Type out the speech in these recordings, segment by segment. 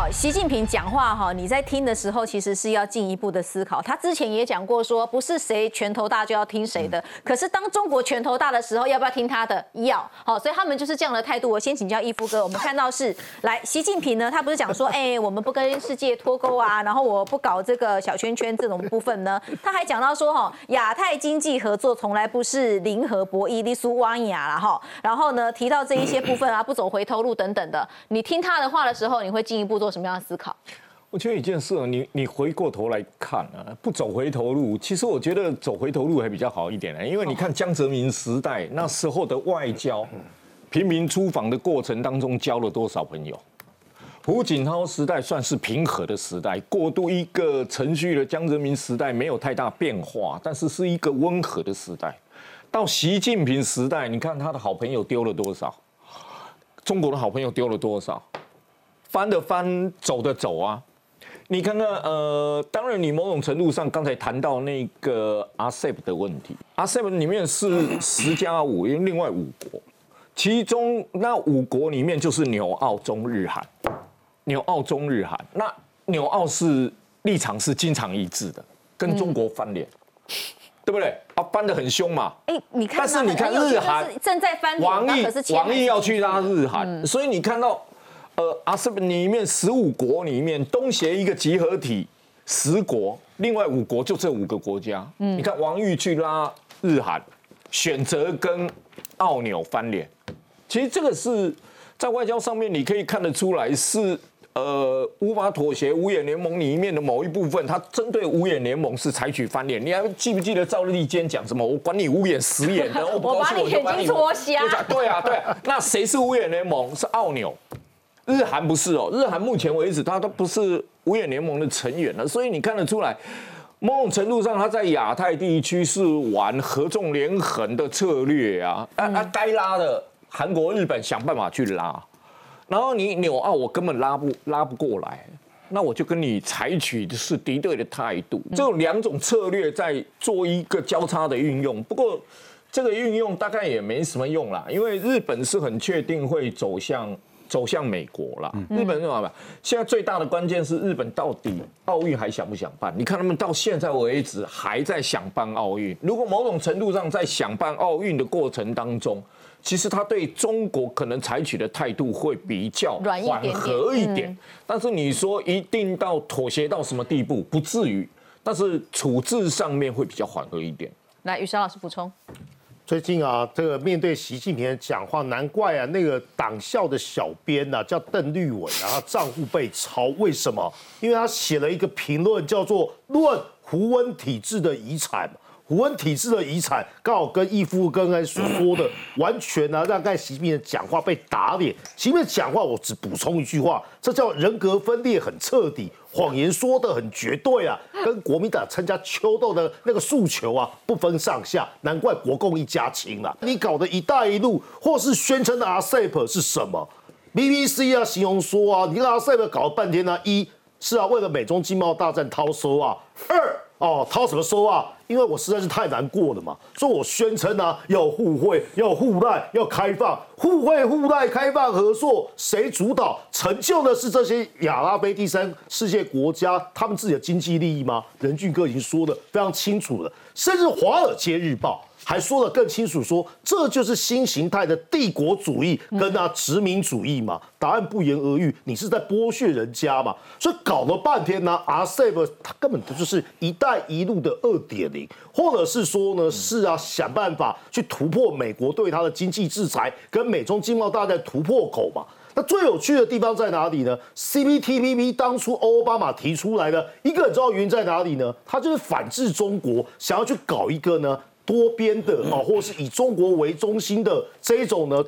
好，习近平讲话哈，你在听的时候其实是要进一步的思考。他之前也讲过说，不是谁拳头大就要听谁的。可是当中国拳头大的时候，要不要听他的？要。好，所以他们就是这样的态度。我先请教义夫哥，我们看到是来，习近平呢，他不是讲说，哎，我们不跟世界脱钩啊，然后我不搞这个小圈圈这种部分呢？他还讲到说，哈，亚太经济合作从来不是零和博弈、利苏汪雅了哈。然后呢，提到这一些部分啊，不走回头路等等的。你听他的话的时候，你会进一步。做什么样的思考？我觉得一件事，你你回过头来看啊，不走回头路，其实我觉得走回头路还比较好一点呢。因为你看江泽民时代那时候的外交，平民出访的过程当中交了多少朋友？胡锦涛时代算是平和的时代，过渡一个程序的江泽民时代没有太大变化，但是是一个温和的时代。到习近平时代，你看他的好朋友丢了多少？中国的好朋友丢了多少？翻的翻，走的走啊！你看看，呃，当然，你某种程度上刚才谈到那个 RCEP 的问题，RCEP 里面是十加五，因为另外五国，其中那五国里面就是纽澳中日韩，纽澳中日韩，那纽澳是立场是经常一致的，跟中国翻脸，对不对？啊，翻的很凶嘛！哎，你看，但是你看日韩正在翻脸，王毅王毅要去拉日韩，所以你看到。呃，阿斯里面十五国里面，东协一个集合体，十国，另外五国就这五个国家。嗯，你看王玉去拉日韩，选择跟澳纽翻脸，其实这个是在外交上面你可以看得出来是呃无法妥协五眼联盟里面的某一部分，他针对五眼联盟是采取翻脸。你还记不记得赵立坚讲什么？我管你五眼十眼的，我 把你眼睛戳瞎。对啊，对啊，那谁是五眼联盟？是澳纽。日韩不是哦，日韩目前为止他都不是五眼联盟的成员了，所以你看得出来，某种程度上他在亚太地区是玩合纵连横的策略啊，啊啊，该拉的韩国、日本想办法去拉，然后你纽澳我根本拉不拉不过来，那我就跟你采取的是敌对的态度，这种两种策略在做一个交叉的运用，不过这个运用大概也没什么用啦，因为日本是很确定会走向。走向美国了，日本？现在最大的关键是日本到底奥运还想不想办？你看他们到现在为止还在想办奥运。如果某种程度上在想办奥运的过程当中，其实他对中国可能采取的态度会比较缓和一点。但是你说一定到妥协到什么地步，不至于。但是处置上面会比较缓和一点。来，雨山老师补充。最近啊，这个面对习近平讲话，难怪啊，那个党校的小编呐叫邓绿伟，然后账户被抄，为什么？因为他写了一个评论，叫做《论胡温体制的遗产》。胡温体制的遗产刚好跟义夫刚才所说的完全呢，让盖习近平的讲话被打脸。习近平讲话，我只补充一句话，这叫人格分裂很彻底，谎言说的很绝对啊，跟国民党参加秋斗的那个诉求啊不分上下，难怪国共一家亲啊！你搞的一带一路或是宣称的 RCEP 是什么？BBC 啊形容说啊，你 RCEP 搞了半天呢，一是啊为了美中经贸大战掏收啊，二。哦，掏什么收啊？因为我实在是太难过了嘛，所以我宣称啊，要互惠，要互赖，要开放，互惠互赖，开放合作，谁主导？成就的是这些亚拉非第三世界国家他们自己的经济利益吗？任俊哥已经说的非常清楚了，甚至《华尔街日报》。还说的更清楚，说这就是新形态的帝国主义跟那殖民主义嘛？答案不言而喻，你是在剥削人家嘛？所以搞了半天呢，RCEP 它根本就是“一带一路”的二点零，或者是说呢，是啊，想办法去突破美国对它的经济制裁，跟美中经贸大战突破口嘛？那最有趣的地方在哪里呢？CPTPP 当初奥巴马提出来的一个，你知道原因在哪里呢？他就是反制中国，想要去搞一个呢？多边的啊，或是以中国为中心的这一种呢，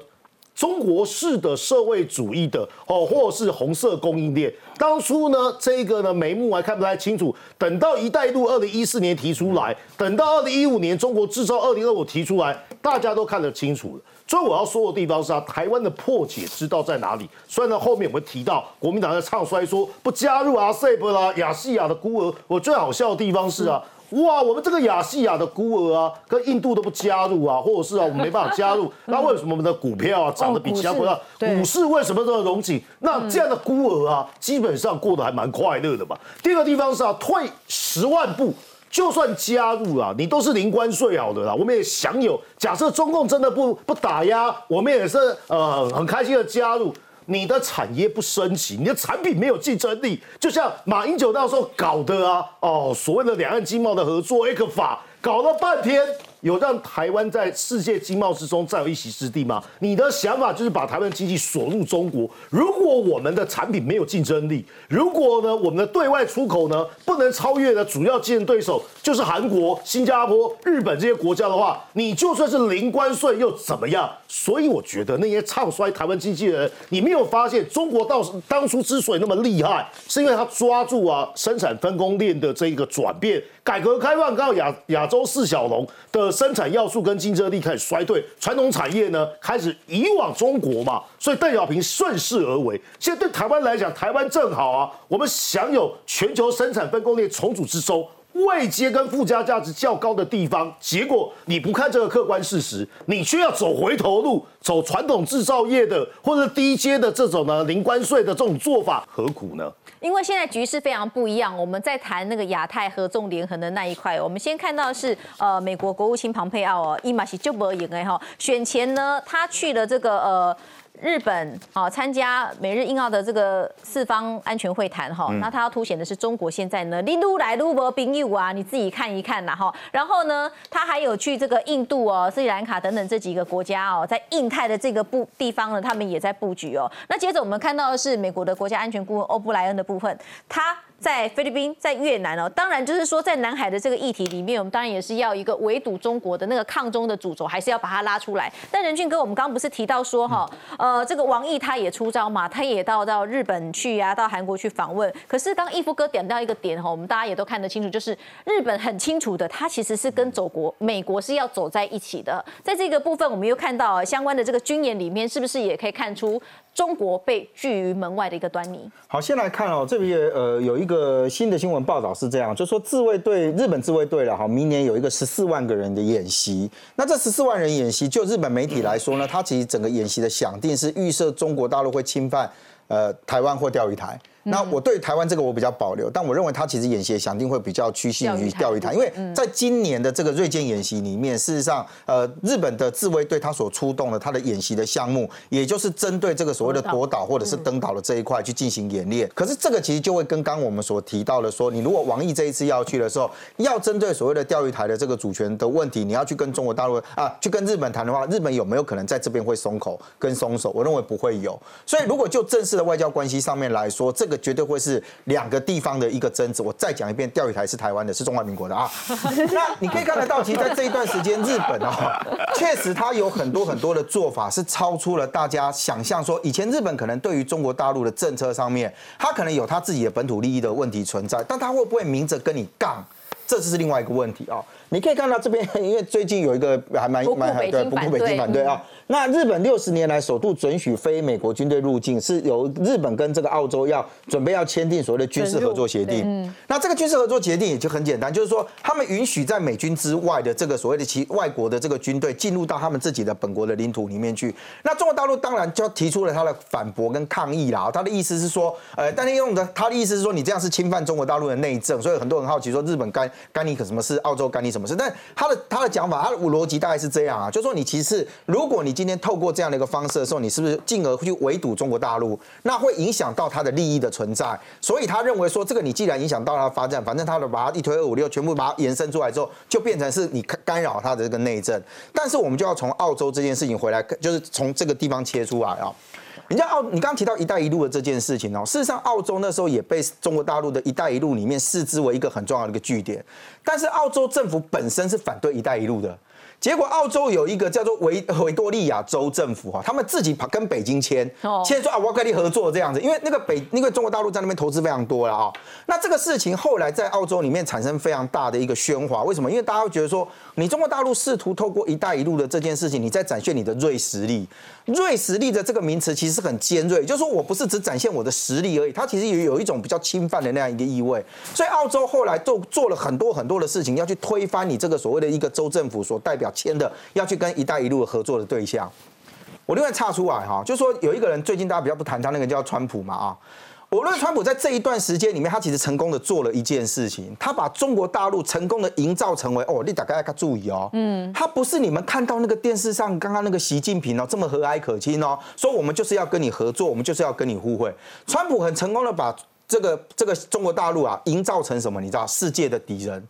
中国式的社会主义的哦，或者是红色供应链。当初呢，这个呢眉目还看不太清楚。等到“一带一路”二零一四年提出来，等到二零一五年中国制造二零二五提出来，大家都看得清楚了。所以我要说的地方是啊，台湾的破解之道在哪里？虽然呢后面我们提到国民党在唱衰说不加入 RCEP 啦，亚细亚的孤儿。我最好笑的地方是啊。哇，我们这个亚细亚的孤儿啊，跟印度都不加入啊，或者是啊，我们没办法加入，那为什么我们的股票啊涨得比其他国家？股市为什么这么荣景？那这样的孤儿啊，基本上过得还蛮快乐的嘛。第二个地方是啊，退十万步。就算加入啊，你都是零关税好的啦。我们也享有，假设中共真的不不打压，我们也是呃很开心的加入。你的产业不升级，你的产品没有竞争力，就像马英九那时候搞的啊，哦，所谓的两岸经贸的合作 A 克法，搞了半天。有让台湾在世界经贸之中占有一席之地吗？你的想法就是把台湾经济锁入中国。如果我们的产品没有竞争力，如果呢我们的对外出口呢不能超越的主要竞争对手就是韩国、新加坡、日本这些国家的话，你就算是零关税又怎么样？所以我觉得那些唱衰台湾经济的人，你没有发现中国到当初之所以那么厉害，是因为他抓住啊生产分工链的这一个转变。改革开放到亚亚洲四小龙的生产要素跟竞争力开始衰退，传统产业呢开始移往中国嘛，所以邓小平顺势而为。现在对台湾来讲，台湾正好啊，我们享有全球生产分工链重组之中。未接跟附加价值较高的地方，结果你不看这个客观事实，你却要走回头路，走传统制造业的或者低阶的这种呢零关税的这种做法，何苦呢？因为现在局势非常不一样，我们在谈那个亚太合纵连横的那一块，我们先看到是呃美国国务卿庞佩奥哦，伊马西就不赢哎哈，选前呢他去了这个呃。日本啊，参加美日印澳的这个四方安全会谈哈，那它要凸显的是中国现在呢，你撸来撸不兵友啊，你自己看一看呐哈。然后呢，他还有去这个印度哦、斯里兰卡等等这几个国家哦，在印太的这个布地方呢，他们也在布局哦。那接着我们看到的是美国的国家安全顾问欧布莱恩的部分，他。在菲律宾，在越南哦，当然就是说，在南海的这个议题里面，我们当然也是要一个围堵中国的那个抗中的主轴，还是要把它拉出来。但仁俊哥，我们刚刚不是提到说哈，呃，这个王毅他也出招嘛，他也到到日本去呀，到韩国去访问。可是刚义夫哥点到一个点哈，我们大家也都看得清楚，就是日本很清楚的，他其实是跟走国美国是要走在一起的。在这个部分，我们又看到相关的这个军演里面，是不是也可以看出？中国被拒于门外的一个端倪。好，先来看哦，这边呃有一个新的新闻报道是这样，就说自卫队日本自卫队了哈，明年有一个十四万个人的演习。那这十四万人演习，就日本媒体来说呢，它其实整个演习的想定是预设中国大陆会侵犯呃台湾或钓鱼台。那我对台湾这个我比较保留，但我认为他其实演习想定会比较趋近于钓鱼台，因为在今年的这个锐舰演习里面，事实上，呃，日本的自卫队他所出动的他的演习的项目，也就是针对这个所谓的夺岛或者是登岛的这一块去进行演练。可是这个其实就会跟刚我们所提到的说，你如果王毅这一次要去的时候，要针对所谓的钓鱼台的这个主权的问题，你要去跟中国大陆啊，去跟日本谈的话，日本有没有可能在这边会松口跟松手？我认为不会有。所以如果就正式的外交关系上面来说，这个绝对会是两个地方的一个争执。我再讲一遍，钓鱼台是台湾的，是中华民国的啊。那你可以看得到，其实在这一段时间，日本啊，确实它有很多很多的做法是超出了大家想象。说以前日本可能对于中国大陆的政策上面，它可能有它自己的本土利益的问题存在，但它会不会明着跟你杠，这是另外一个问题啊。你可以看到这边，因为最近有一个还蛮蛮对不顾北京反对啊。那日本六十年来首度准许非美国军队入境，是由日本跟这个澳洲要准备要签订所谓的军事合作协定。嗯，那这个军事合作协定也就很简单，就是说他们允许在美军之外的这个所谓的其外国的这个军队进入到他们自己的本国的领土里面去。那中国大陆当然就提出了他的反驳跟抗议啦。他的意思是说，呃，但是用的他的意思是说，你这样是侵犯中国大陆的内政，所以很多人好奇说，日本干干你可什么事？澳洲干你什么事？但他的他的讲法，他的逻辑大概是这样啊，就是说你其实如果你今天透过这样的一。个方式的时候，你是不是进而去围堵中国大陆？那会影响到他的利益的存在。所以他认为说，这个你既然影响到他发展，反正他的把它一推二五六，全部把它延伸出来之后，就变成是你干扰他的这个内政。但是我们就要从澳洲这件事情回来，就是从这个地方切出来啊。人家澳，你刚刚提到“一带一路”的这件事情哦，事实上，澳洲那时候也被中国大陆的一带一路里面视之为一个很重要的一个据点。但是澳洲政府本身是反对“一带一路”的。结果澳洲有一个叫做维维多利亚州政府哈，他们自己跑跟北京签哦签说啊，我要跟你合作这样子，因为那个北因为中国大陆在那边投资非常多了啊。那这个事情后来在澳洲里面产生非常大的一个喧哗，为什么？因为大家会觉得说，你中国大陆试图透过“一带一路”的这件事情，你在展现你的锐实力。锐实力的这个名词其实很尖锐，就是说我不是只展现我的实力而已，它其实也有一种比较侵犯的那样一个意味。所以澳洲后来做做了很多很多的事情，要去推翻你这个所谓的一个州政府所代表签的，要去跟“一带一路”合作的对象。我另外岔出来哈，就说有一个人最近大家比较不谈他那个叫川普嘛啊。我认为川普在这一段时间里面，他其实成功的做了一件事情，他把中国大陆成功的营造成为哦，你大概要注意哦，嗯，他不是你们看到那个电视上刚刚那个习近平哦这么和蔼可亲哦，说我们就是要跟你合作，我们就是要跟你互惠。川普很成功的把这个这个中国大陆啊营造成什么？你知道世界的敌人。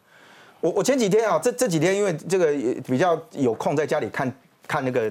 我我前几天啊，这这几天因为这个比较有空在家里看看那个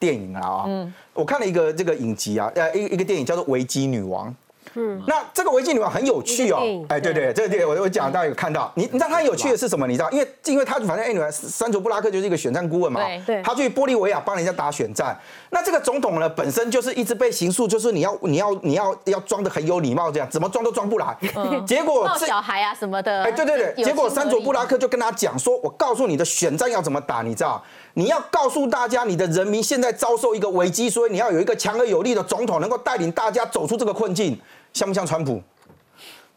电影啊，嗯，我看了一个这个影集啊，呃，一个一个电影叫做《维基女王》。嗯，那这个维基女王很有趣哦。哎，对对，这个电影我我讲大家有看到，你你知道它很有趣的是什么？你知道，因为因为她反正哎，女儿山卓布拉克就是一个选战顾问嘛，对。对。他去玻利维亚帮人家打选战，那这个总统呢本身就是一直被刑诉，就是你要你要你要要装的很有礼貌，这样怎么装都装不来，结果小孩啊什么的。哎，对对对，结果山卓布拉克就跟他讲说：“我告诉你的选战要怎么打，你知道？你要告诉大家，你的人民现在遭受一个危机，所以你要有一个强而有力的总统，能够带领大家走出这个困境，像不像川普？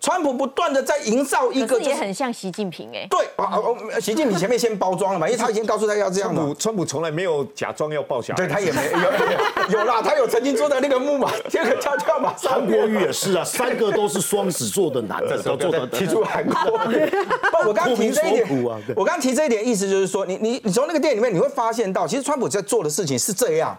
川普不断的在营造一个，可是也很像习近平哎。对啊习近平前面先包装了嘛，因为他已经告诉他要这样嘛川普。从来没有假装要抱小孩，对他也没 有有有啦，他有曾经坐在那个木马 这个跷跷马。韩国瑜也是啊，三个都是双子座的男的，都做的提出韩国。不，我刚刚提这一点 我刚刚提这一点意思就是说，你你你从那个电影里面你会发现到，其实川普在做的事情是这样，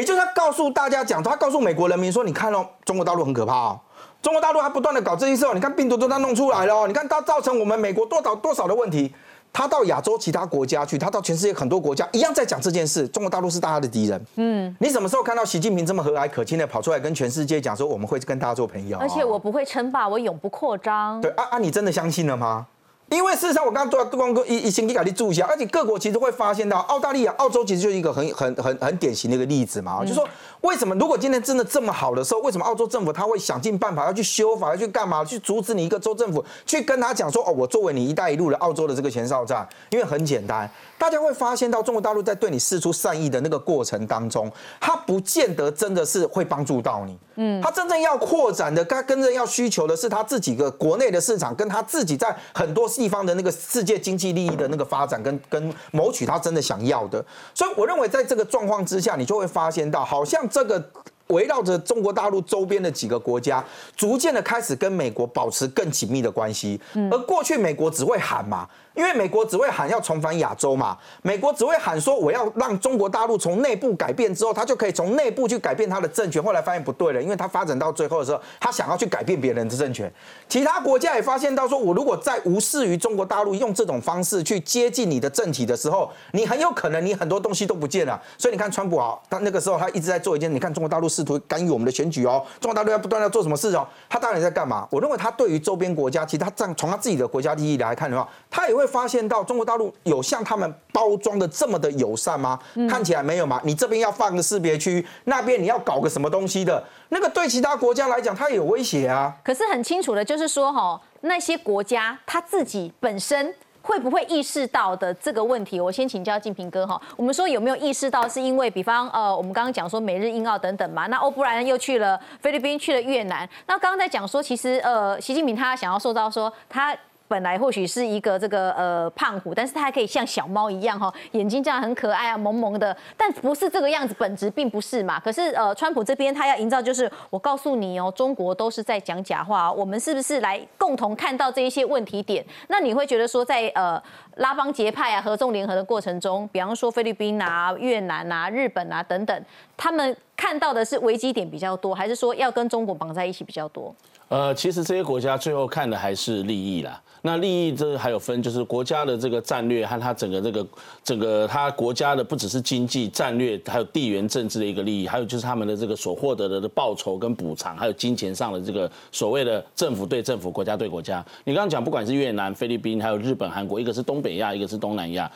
也就是他告诉大家讲，他告诉美国人民说，你看哦，中国大陆很可怕哦。中国大陆还不断的搞这些事哦，你看病毒都他弄出来了哦，你看它造成我们美国多少多少的问题。他到亚洲其他国家去，他到全世界很多国家一样在讲这件事。中国大陆是大家的敌人。嗯，你什么时候看到习近平这么和蔼可亲的跑出来跟全世界讲说我们会跟大家做朋友？而且我不会称霸，我永不扩张。对啊啊，你真的相信了吗？因为事实上，我刚刚做光哥一一星期给你注一下，而且各国其实会发现到，澳大利亚、澳洲其实就是一个很很很很典型的一个例子嘛，就说为什么如果今天真的这么好的时候，为什么澳洲政府他会想尽办法要去修法，要去干嘛，去阻止你一个州政府去跟他讲说，哦，我作为你“一带一路”的澳洲的这个前哨站，因为很简单，大家会发现到中国大陆在对你示出善意的那个过程当中，他不见得真的是会帮助到你。嗯，他真正要扩展的，他真正要需求的是他自己的国内的市场，跟他自己在很多地方的那个世界经济利益的那个发展，跟跟谋取他真的想要的。所以我认为在这个状况之下，你就会发现到，好像这个。围绕着中国大陆周边的几个国家，逐渐的开始跟美国保持更紧密的关系。而过去美国只会喊嘛，因为美国只会喊要重返亚洲嘛，美国只会喊说我要让中国大陆从内部改变之后，他就可以从内部去改变他的政权。后来发现不对了，因为他发展到最后的时候，他想要去改变别人的政权。其他国家也发现到说，我如果再无视于中国大陆用这种方式去接近你的政体的时候，你很有可能你很多东西都不见了。所以你看川普啊，他那个时候他一直在做一件，你看中国大陆试图干预我们的选举哦，中国大陆要不断要做什么事哦，他到底在干嘛？我认为他对于周边国家，其实他站从他自己的国家利益来看的话，他也会发现到中国大陆有像他们包装的这么的友善吗？看起来没有嘛。你这边要放个识别区，那边你要搞个什么东西的，那个对其他国家来讲，它也有威胁啊。可是很清楚的，就是说哈，那些国家他自己本身。会不会意识到的这个问题？我先请教静平哥哈。我们说有没有意识到，是因为比方呃，我们刚刚讲说美日印澳等等嘛，那欧布莱恩又去了菲律宾，去了越南。那刚刚在讲说，其实呃，习近平他想要塑造说他。本来或许是一个这个呃胖虎，但是他还可以像小猫一样哈，眼睛这样很可爱啊，萌萌的，但不是这个样子，本质并不是嘛。可是呃，川普这边他要营造就是，我告诉你哦，中国都是在讲假话，我们是不是来共同看到这一些问题点？那你会觉得说，在呃拉帮结派啊、合纵联合的过程中，比方说菲律宾啊、越南啊、日本啊等等，他们看到的是危机点比较多，还是说要跟中国绑在一起比较多？呃，其实这些国家最后看的还是利益啦。那利益这还有分，就是国家的这个战略和它整个这个整个它国家的不只是经济战略，还有地缘政治的一个利益，还有就是他们的这个所获得的报酬跟补偿，还有金钱上的这个所谓的政府对政府、国家对国家。你刚刚讲，不管是越南、菲律宾，还有日本、韩国，一个是东北亚，一个是东南亚。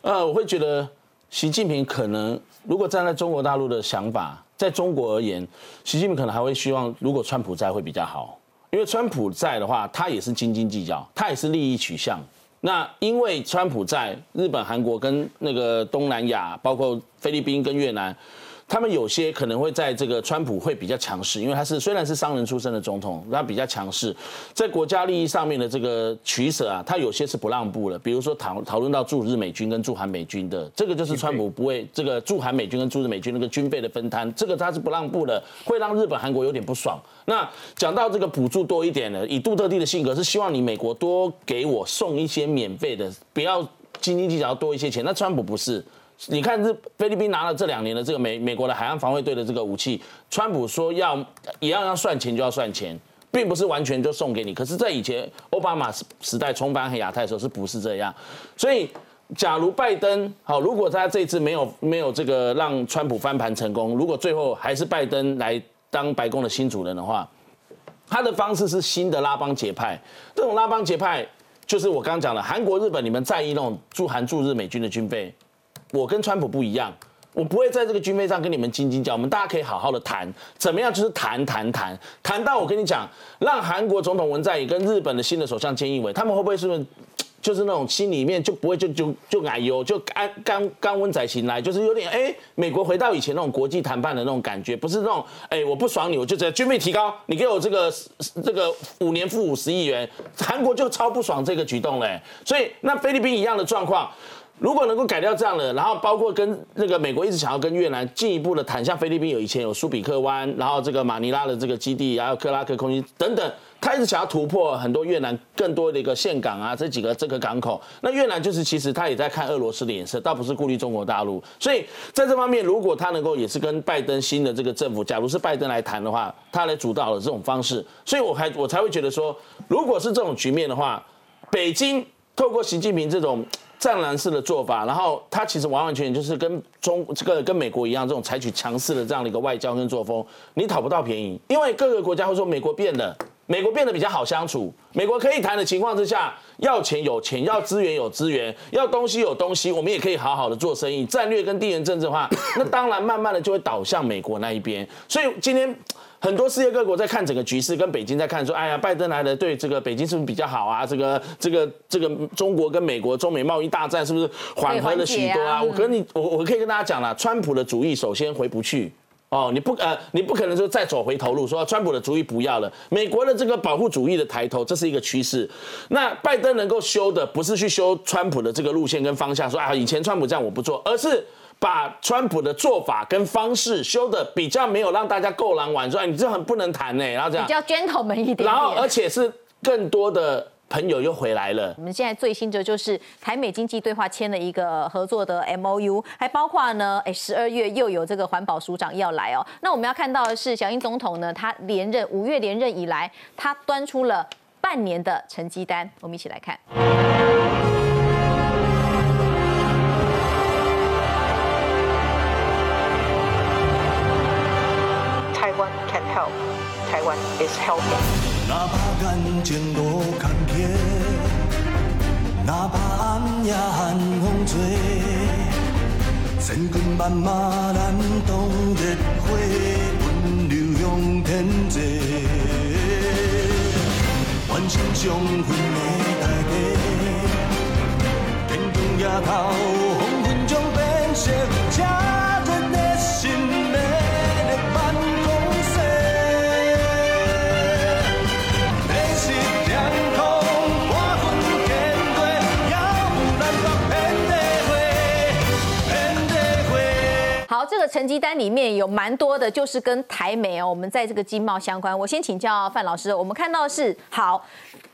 呃，我会觉得习近平可能如果站在中国大陆的想法，在中国而言，习近平可能还会希望，如果川普在会比较好，因为川普在的话，他也是斤斤计较，他也是利益取向。那因为川普在日本、韩国跟那个东南亚，包括菲律宾跟越南。他们有些可能会在这个川普会比较强势，因为他是虽然是商人出身的总统，他比较强势，在国家利益上面的这个取舍啊，他有些是不让步了。比如说讨讨论到驻日美军跟驻韩美军的，这个就是川普不会这个驻韩美军跟驻日美军那个军费的分摊，这个他是不让步的，会让日本、韩国有点不爽。那讲到这个补助多一点的，以杜特地的性格是希望你美国多给我送一些免费的，不要斤斤计较多一些钱。那川普不是。你看，这菲律宾拿了这两年的这个美美国的海岸防卫队的这个武器，川普说要一样要算钱就要算钱，并不是完全就送给你。可是，在以前奥巴马时代重返亚太的时候，是不是这样？所以，假如拜登好，如果他这次没有没有这个让川普翻盘成功，如果最后还是拜登来当白宫的新主人的话，他的方式是新的拉帮结派。这种拉帮结派，就是我刚刚讲的，韩国、日本，你们在意那种驻韩驻日美军的军费。我跟川普不一样，我不会在这个军费上跟你们斤斤计较。我们大家可以好好的谈，怎么样？就是谈谈谈，谈到我跟你讲，让韩国总统文在寅跟日本的新的首相菅义伟，他们会不会是就是那种心里面就不会就就就矮油，就干干干温仔醒来，就是有点哎，美国回到以前那种国际谈判的那种感觉，不是那种哎我不爽你，我就直接军费提高，你给我这个这个五年付五十亿元，韩国就超不爽这个举动嘞。所以那菲律宾一样的状况。如果能够改掉这样的，然后包括跟那个美国一直想要跟越南进一步的谈，像菲律宾有以前有苏比克湾，然后这个马尼拉的这个基地，还有克拉克空军等等，他一直想要突破很多越南更多的一个岘港啊，这几个这个港口。那越南就是其实他也在看俄罗斯的脸色，倒不是顾虑中国大陆。所以在这方面，如果他能够也是跟拜登新的这个政府，假如是拜登来谈的话，他来主导的这种方式，所以我还我才会觉得说，如果是这种局面的话，北京透过习近平这种。战狼式的做法，然后他其实完完全全就是跟中这个跟美国一样，这种采取强势的这样的一个外交跟作风，你讨不到便宜，因为各个国家会说美国变了，美国变得比较好相处，美国可以谈的情况之下，要钱有钱，要资源有资源，要东西有东西，我们也可以好好的做生意，战略跟地缘政治化，那当然慢慢的就会倒向美国那一边，所以今天。很多世界各国在看整个局势，跟北京在看说，哎呀，拜登来了，对这个北京是不是比较好啊？这个这个这个中国跟美国中美贸易大战是不是缓和了许多啊？我跟你我我可以跟大家讲了，川普的主意首先回不去哦，你不呃你不可能说再走回头路，说川普的主意不要了。美国的这个保护主义的抬头，这是一个趋势。那拜登能够修的，不是去修川普的这个路线跟方向，说啊以前川普这样我不做，而是。把川普的做法跟方式修的比较没有让大家够狼玩，说哎你这很不能谈呢，然后这样比较 gentleman 一点，然后而且是更多的朋友又回来了。我们现在最新的就是台美经济对话签了一个合作的 M O U，还包括呢，哎十二月又有这个环保署长要来哦。那我们要看到的是小英总统呢，他连任五月连任以来，他端出了半年的成绩单，我们一起来看。Is helping。哪怕眼前路坎坷，哪怕暗夜寒风吹，千军万马燃动烈火，温柔向天际。完成将分的大家，天光夜头，成绩单里面有蛮多的，就是跟台美哦，我们在这个经贸相关。我先请教范老师，我们看到是好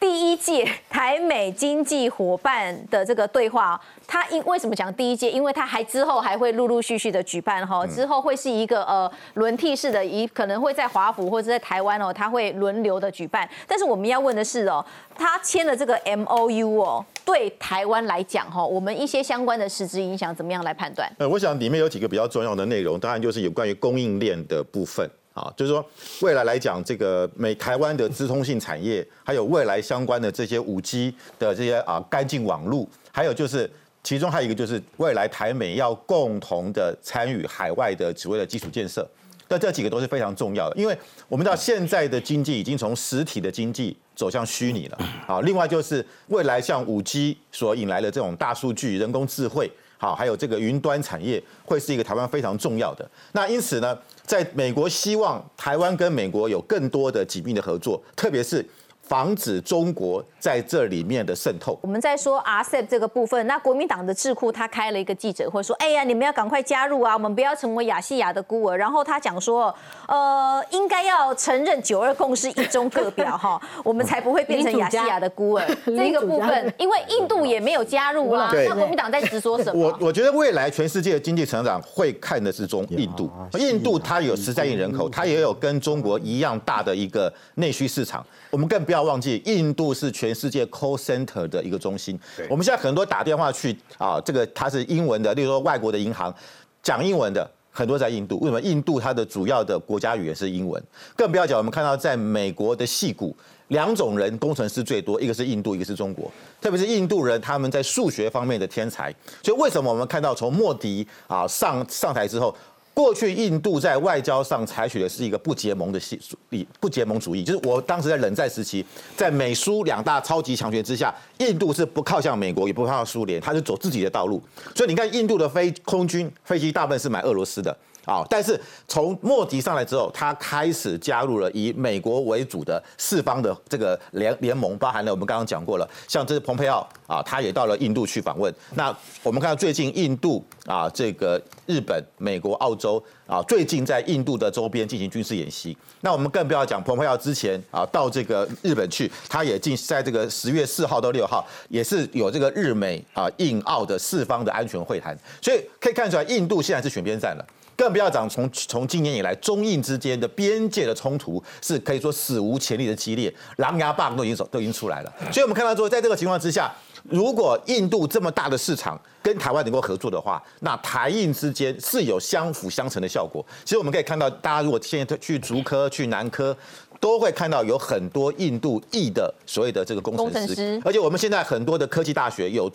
第一届台美经济伙伴的这个对话，它因为什么讲第一届？因为它还之后还会陆陆续续的举办哈，之后会是一个呃轮替式的，一可能会在华府或者在台湾哦，它会轮流的举办。但是我们要问的是哦，他签了这个 M O U 哦。对台湾来讲，哈，我们一些相关的实质影响怎么样来判断？呃，我想里面有几个比较重要的内容，当然就是有关于供应链的部分啊，就是说未来来讲，这个美台湾的资通信产业，还有未来相关的这些五 G 的这些啊干净网络，还有就是。其中还有一个就是未来台美要共同的参与海外的所谓的基础建设。那这几个都是非常重要的，因为我们知道现在的经济已经从实体的经济走向虚拟了。啊，另外就是未来像五 G 所引来的这种大数据、人工智慧，好，还有这个云端产业，会是一个台湾非常重要的。那因此呢，在美国希望台湾跟美国有更多的紧密的合作，特别是防止中国在这里面的渗透。我们在说 RCEP 这个部分，那国民党的智库他开了一个记者会，说：“哎呀，你们要赶快加入啊，我们不要成为亚细亚的孤儿。”然后他讲说：“呃，应该要承认九二共识，一中各表哈，我们才不会变成亚细亚的孤儿。”这个部分，因为印度也没有加入啊，那国民党在执着什么？我我觉得未来全世界的经济成长会看的是中印度，印度它有十三亿人口，它也有跟中国一样大的一个内需市场。我们更不要忘记，印度是全世界 call center 的一个中心。我们现在很多打电话去啊，这个它是英文的，例如说外国的银行讲英文的。很多在印度，为什么？印度它的主要的国家语言是英文，更不要讲我们看到在美国的戏谷，两种人工程师最多，一个是印度，一个是中国。特别是印度人，他们在数学方面的天才。所以为什么我们看到从莫迪啊上上台之后，过去印度在外交上采取的是一个不结盟的系不结盟主义，就是我当时在冷战时期，在美苏两大超级强权之下，印度是不靠向美国，也不靠向苏联，它是走自己的道路。所以你看，印度的飞空军飞机大部分是买俄罗斯的。啊！但是从莫迪上来之后，他开始加入了以美国为主的四方的这个联联盟，包含了我们刚刚讲过了，像这是蓬佩奥啊，他也到了印度去访问。那我们看到最近印度啊，这个日本、美国、澳洲啊，最近在印度的周边进行军事演习。那我们更不要讲蓬佩奥之前啊，到这个日本去，他也进在这个十月四号到六号，也是有这个日美啊印澳的四方的安全会谈。所以可以看出来，印度现在是选边站了。更不要讲从从今年以来，中印之间的边界的冲突是可以说史无前例的激烈，狼牙棒都已经走都已经出来了。所以我们看到说，在这个情况之下，如果印度这么大的市场跟台湾能够合作的话，那台印之间是有相辅相成的效果。其实我们可以看到，大家如果现在去竹科、去南科，都会看到有很多印度裔的所谓的这个工程师，而且我们现在很多的科技大学有。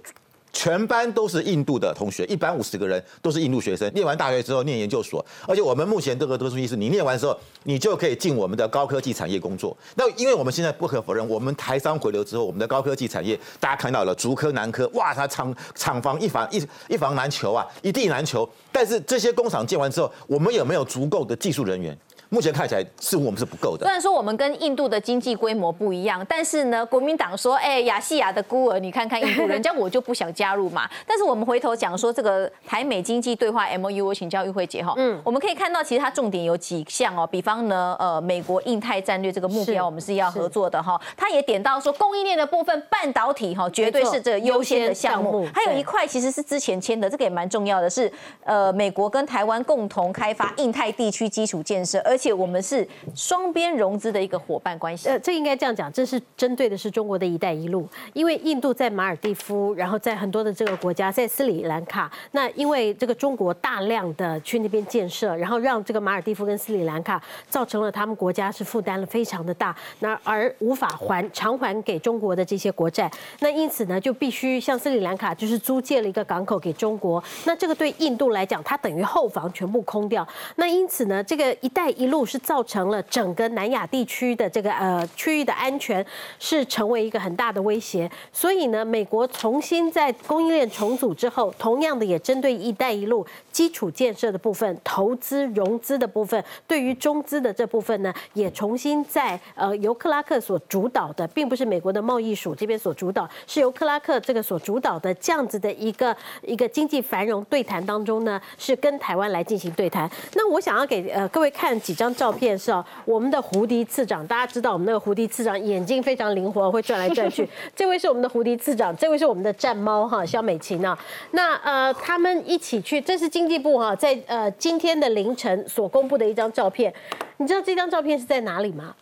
全班都是印度的同学，一百五十个人都是印度学生。念完大学之后念研究所，而且我们目前这个特殊意思，你念完之后，你就可以进我们的高科技产业工作。那因为我们现在不可否认，我们台商回流之后，我们的高科技产业大家看到了，竹科、南科，哇，它厂厂房一房一一房难求啊，一地难求。但是这些工厂建完之后，我们有没有足够的技术人员？目前看起来似乎我们是不够的。虽然说我们跟印度的经济规模不一样，但是呢，国民党说，哎，亚细亚的孤儿，你看看印度，人家我就不想加入嘛。但是我们回头讲说这个台美经济对话 M O U，我请教玉慧姐哈，嗯，我们可以看到其实它重点有几项哦，比方呢，呃，美国印太战略这个目标我们是要合作的哈。他也点到说供应链的部分，半导体哈绝对是这个优先的项目。还有一块其实是之前签的，这个也蛮重要的，是呃美国跟台湾共同开发印太地区基础建设，而且且我们是双边融资的一个伙伴关系。呃，这应该这样讲，这是针对的是中国的一带一路，因为印度在马尔蒂夫，然后在很多的这个国家，在斯里兰卡，那因为这个中国大量的去那边建设，然后让这个马尔蒂夫跟斯里兰卡造成了他们国家是负担了非常的大，那而无法还偿还给中国的这些国债，那因此呢，就必须向斯里兰卡就是租借了一个港口给中国，那这个对印度来讲，它等于后防全部空掉，那因此呢，这个一带一路 路是造成了整个南亚地区的这个呃区域的安全是成为一个很大的威胁，所以呢，美国重新在供应链重组之后，同样的也针对“一带一路”基础建设的部分、投资融资的部分，对于中资的这部分呢，也重新在呃由克拉克所主导的，并不是美国的贸易署这边所主导，是由克拉克这个所主导的这样子的一个一个经济繁荣对谈当中呢，是跟台湾来进行对谈。那我想要给呃各位看几张照片是啊，我们的胡迪次长，大家知道我们那个胡迪次长眼睛非常灵活，会转来转去。这位是我们的胡迪次长，这位是我们的战猫哈，肖美琴啊。那呃，他们一起去，这是经济部哈，在呃今天的凌晨所公布的一张照片。你知道这张照片是在哪里吗？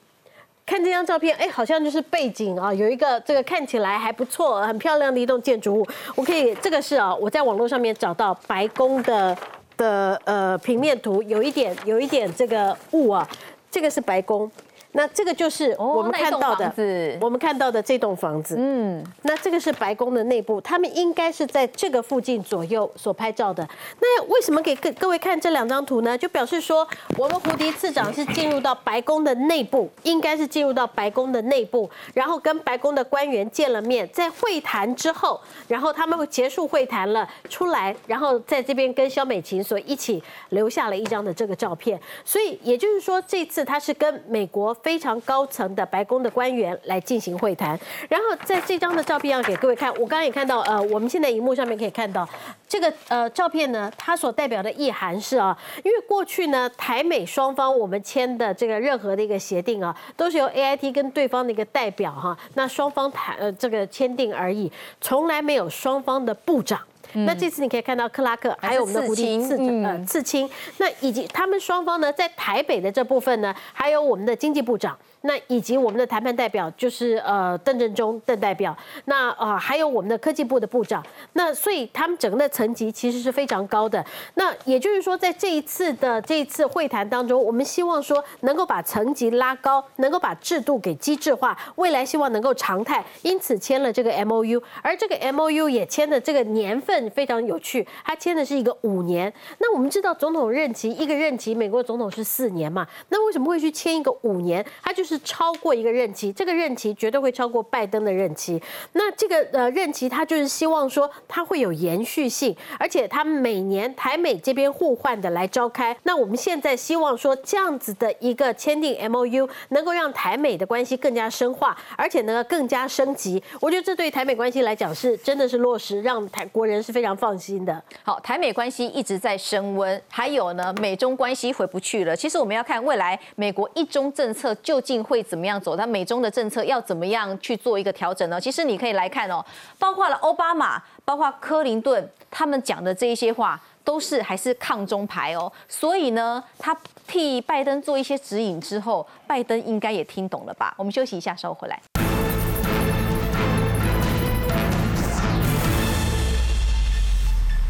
看这张照片，哎，好像就是背景啊，有一个这个看起来还不错、很漂亮的一栋建筑物。我可以，这个是啊，我在网络上面找到白宫的的呃平面图，有一点有一点这个雾啊，这个是白宫。那这个就是哦我们看到的我们看到的这栋房子。嗯，那这个是白宫的内部，他们应该是在这个附近左右所拍照的。那为什么给各各位看这两张图呢？就表示说，我们胡迪次长是进入到白宫的内部，应该是进入到白宫的内部，然后跟白宫的官员见了面，在会谈之后，然后他们会结束会谈了出来，然后在这边跟肖美琴所一起留下了一张的这个照片。所以也就是说，这次他是跟美国非常高层的白宫的官员来进行会谈。然后在这张的照片要给各位看，我刚刚也看到，呃，我们现在荧幕上面可以看到这个呃照片呢，它所代表的意涵是啊，因为过去呢台美双方我们签的这个任何的一个协定啊，都是由 AIT 跟对方的一个代表哈，那双方谈呃这个签订而已，从来没有双方的部长。那这次你可以看到克拉克，还有我们的胡迪次刺青呃刺青，那以及他们双方呢，在台北的这部分呢，还有我们的经济部长。那以及我们的谈判代表就是呃邓正中邓代表，那啊、呃、还有我们的科技部的部长，那所以他们整个的层级其实是非常高的。那也就是说，在这一次的这一次会谈当中，我们希望说能够把层级拉高，能够把制度给机制化，未来希望能够常态，因此签了这个 M O U，而这个 M O U 也签的这个年份非常有趣，它签的是一个五年。那我们知道总统任期一个任期，美国总统是四年嘛，那为什么会去签一个五年？它就是。是超过一个任期，这个任期绝对会超过拜登的任期。那这个呃任期，他就是希望说它会有延续性，而且他每年台美这边互换的来召开。那我们现在希望说这样子的一个签订 M O U，能够让台美的关系更加深化，而且呢更加升级。我觉得这对台美关系来讲是真的是落实，让台国人是非常放心的。好，台美关系一直在升温，还有呢美中关系回不去了。其实我们要看未来美国一中政策究竟。会怎么样走？他美中的政策要怎么样去做一个调整呢？其实你可以来看哦，包括了奥巴马，包括克林顿，他们讲的这一些话都是还是抗中牌哦。所以呢，他替拜登做一些指引之后，拜登应该也听懂了吧？我们休息一下，稍后回来。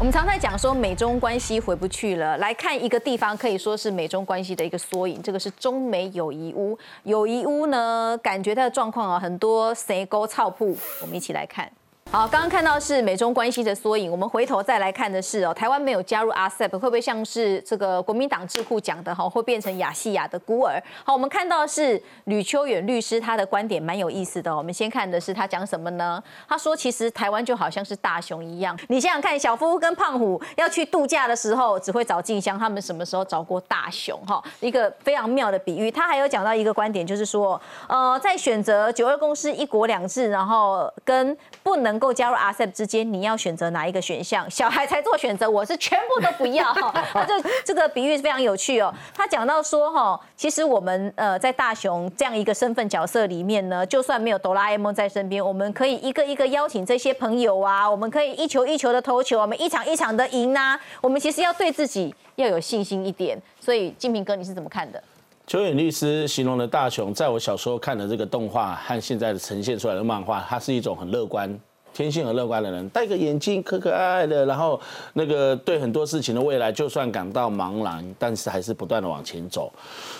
我们常在讲说美中关系回不去了，来看一个地方可以说是美中关系的一个缩影，这个是中美友谊屋。友谊屋呢，感觉它的状况啊，很多蛇沟草铺，我们一起来看。好，刚刚看到是美中关系的缩影，我们回头再来看的是哦，台湾没有加入 RCEP，会不会像是这个国民党智库讲的哈，会变成亚细亚的孤儿？好，我们看到是吕秋远律师他的观点蛮有意思的。我们先看的是他讲什么呢？他说，其实台湾就好像是大熊一样，你想想看，小夫跟胖虎要去度假的时候，只会找静香，他们什么时候找过大熊？哈，一个非常妙的比喻。他还有讲到一个观点，就是说，呃，在选择九二共识、一国两制，然后跟不能够加入 RCEP 之间，你要选择哪一个选项？小孩才做选择，我是全部都不要。他这这个比喻非常有趣哦。他讲到说，哈，其实我们呃在大雄这样一个身份角色里面呢，就算没有哆啦 A 梦在身边，我们可以一个一个邀请这些朋友啊，我们可以一球一球的投球，我们一场一场的赢啊。我们其实要对自己要有信心一点。所以金平哥，你是怎么看的？邱远律师形容的大雄，在我小时候看的这个动画和现在的呈现出来的漫画，它是一种很乐观。天性很乐观的人，戴个眼镜，可可爱爱的，然后那个对很多事情的未来，就算感到茫然，但是还是不断的往前走。